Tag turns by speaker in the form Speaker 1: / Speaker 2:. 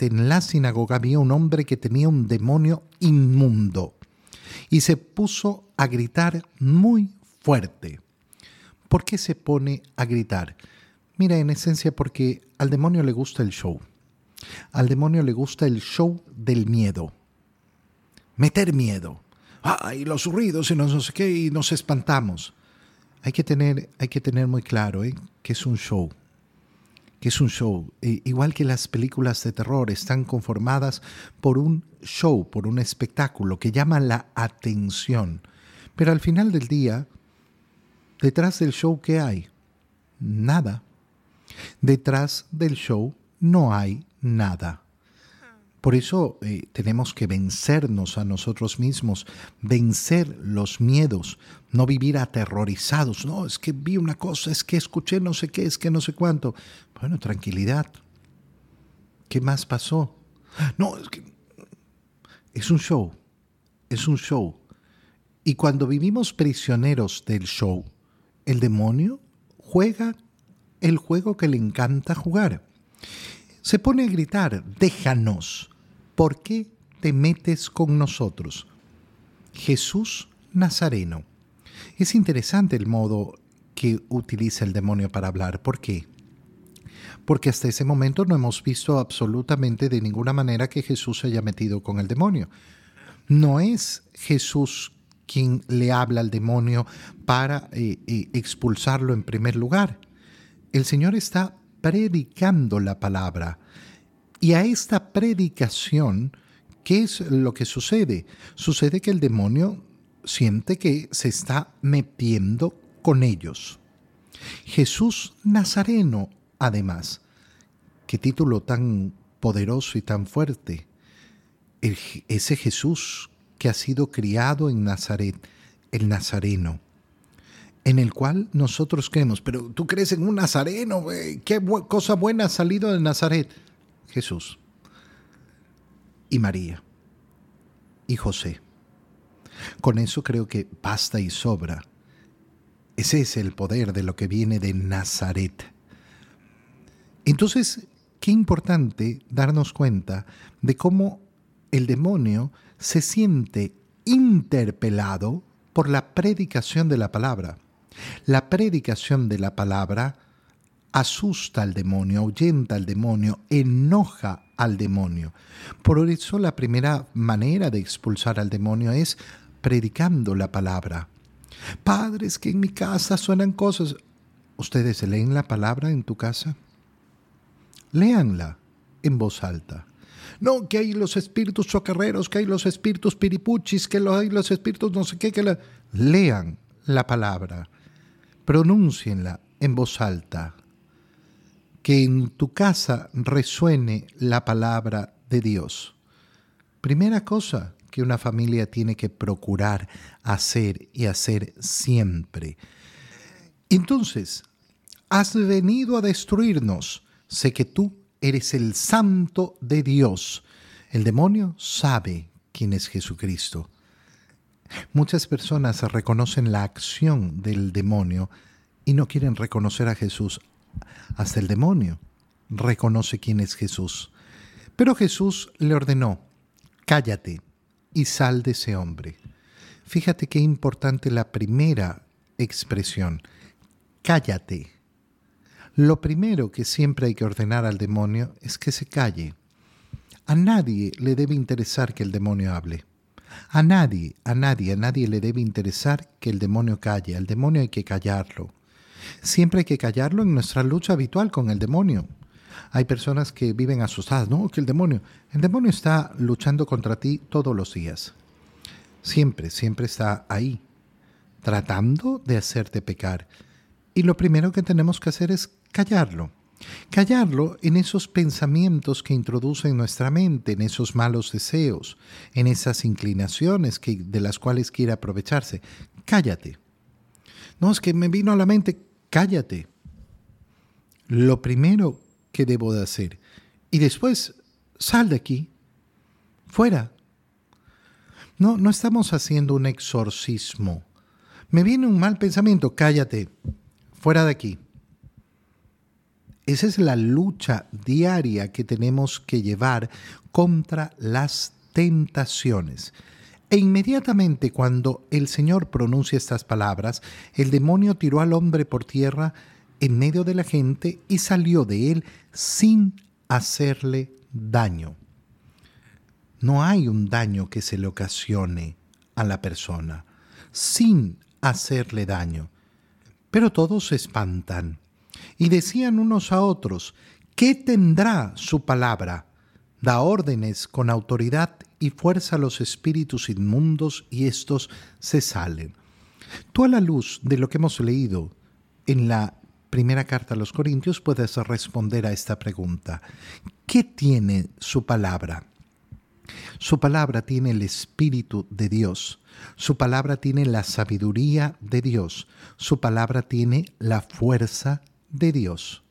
Speaker 1: en la sinagoga había un hombre que tenía un demonio inmundo y se puso a gritar muy fuerte. ¿Por qué se pone a gritar? Mira, en esencia porque al demonio le gusta el show. Al demonio le gusta el show del miedo. Meter miedo. Ay, los ruidos y no, sé qué, y nos espantamos. Hay que tener, hay que tener muy claro ¿eh? que es un show que es un show, e, igual que las películas de terror están conformadas por un show, por un espectáculo que llama la atención. Pero al final del día, detrás del show, ¿qué hay? Nada. Detrás del show no hay nada. Por eso eh, tenemos que vencernos a nosotros mismos, vencer los miedos, no vivir aterrorizados. No, es que vi una cosa, es que escuché no sé qué, es que no sé cuánto. Bueno, tranquilidad. ¿Qué más pasó? No, es que es un show, es un show. Y cuando vivimos prisioneros del show, el demonio juega el juego que le encanta jugar se pone a gritar, déjanos, ¿por qué te metes con nosotros? Jesús Nazareno. Es interesante el modo que utiliza el demonio para hablar. ¿Por qué? Porque hasta ese momento no hemos visto absolutamente de ninguna manera que Jesús se haya metido con el demonio. No es Jesús quien le habla al demonio para eh, eh, expulsarlo en primer lugar. El Señor está predicando la palabra. Y a esta predicación, ¿qué es lo que sucede? Sucede que el demonio siente que se está metiendo con ellos. Jesús Nazareno, además. Qué título tan poderoso y tan fuerte. ese Jesús que ha sido criado en Nazaret, el Nazareno en el cual nosotros creemos, pero tú crees en un nazareno, qué cosa buena ha salido de Nazaret. Jesús y María y José. Con eso creo que basta y sobra. Ese es el poder de lo que viene de Nazaret. Entonces, qué importante darnos cuenta de cómo el demonio se siente interpelado por la predicación de la palabra. La predicación de la palabra asusta al demonio, ahuyenta al demonio, enoja al demonio. Por eso la primera manera de expulsar al demonio es predicando la palabra. Padres, que en mi casa suenan cosas. ¿Ustedes leen la palabra en tu casa? Léanla en voz alta. No, que hay los espíritus chocarreros, que hay los espíritus piripuchis, que hay los espíritus no sé qué, que. Lean la palabra pronúncienla en voz alta, que en tu casa resuene la palabra de Dios. Primera cosa que una familia tiene que procurar hacer y hacer siempre. Entonces, has venido a destruirnos. Sé que tú eres el santo de Dios. El demonio sabe quién es Jesucristo. Muchas personas reconocen la acción del demonio y no quieren reconocer a Jesús. Hasta el demonio reconoce quién es Jesús. Pero Jesús le ordenó, cállate y sal de ese hombre. Fíjate qué importante la primera expresión, cállate. Lo primero que siempre hay que ordenar al demonio es que se calle. A nadie le debe interesar que el demonio hable. A nadie, a nadie, a nadie le debe interesar que el demonio calle. Al demonio hay que callarlo. Siempre hay que callarlo en nuestra lucha habitual con el demonio. Hay personas que viven asustadas, no, que el demonio, el demonio está luchando contra ti todos los días. Siempre, siempre está ahí, tratando de hacerte pecar. Y lo primero que tenemos que hacer es callarlo. Callarlo en esos pensamientos que introduce en nuestra mente, en esos malos deseos, en esas inclinaciones que, de las cuales quiere aprovecharse. Cállate. No, es que me vino a la mente, cállate. Lo primero que debo de hacer. Y después, sal de aquí. Fuera. No, no estamos haciendo un exorcismo. Me viene un mal pensamiento, cállate. Fuera de aquí Esa es la lucha diaria que tenemos que llevar contra las tentaciones. E inmediatamente cuando el Señor pronuncia estas palabras, el demonio tiró al hombre por tierra en medio de la gente y salió de él sin hacerle daño. No hay un daño que se le ocasione a la persona sin hacerle daño. Pero todos se espantan y decían unos a otros, ¿qué tendrá su palabra? Da órdenes con autoridad y fuerza a los espíritus inmundos y estos se salen. Tú a la luz de lo que hemos leído en la primera carta a los Corintios puedes responder a esta pregunta. ¿Qué tiene su palabra? Su palabra tiene el Espíritu de Dios. Su palabra tiene la sabiduría de Dios. Su palabra tiene la fuerza de Dios.